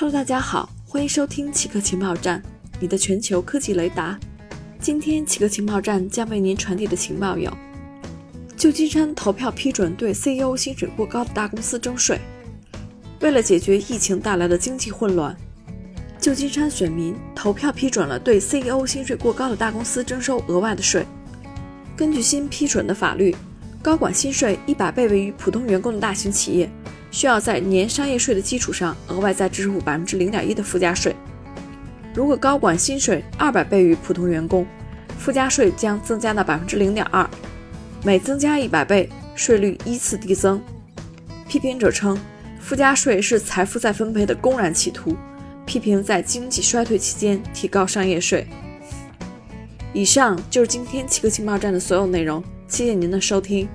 Hello，大家好，欢迎收听奇客情报站，你的全球科技雷达。今天奇客情报站将为您传递的情报有：旧金山投票批准对 CEO 薪水过高的大公司征税。为了解决疫情带来的经济混乱，旧金山选民投票批准了对 CEO 薪水过高的大公司征收额外的税。根据新批准的法律，高管薪水一百倍位于普通员工的大型企业。需要在年商业税的基础上额外再支付百分之零点一的附加税。如果高管薪水二百倍于普通员工，附加税将增加到百分之零点二，每增加一百倍，税率依次递增。批评者称，附加税是财富再分配的公然企图，批评在经济衰退期间提高商业税。以上就是今天七个情报站的所有内容，谢谢您的收听。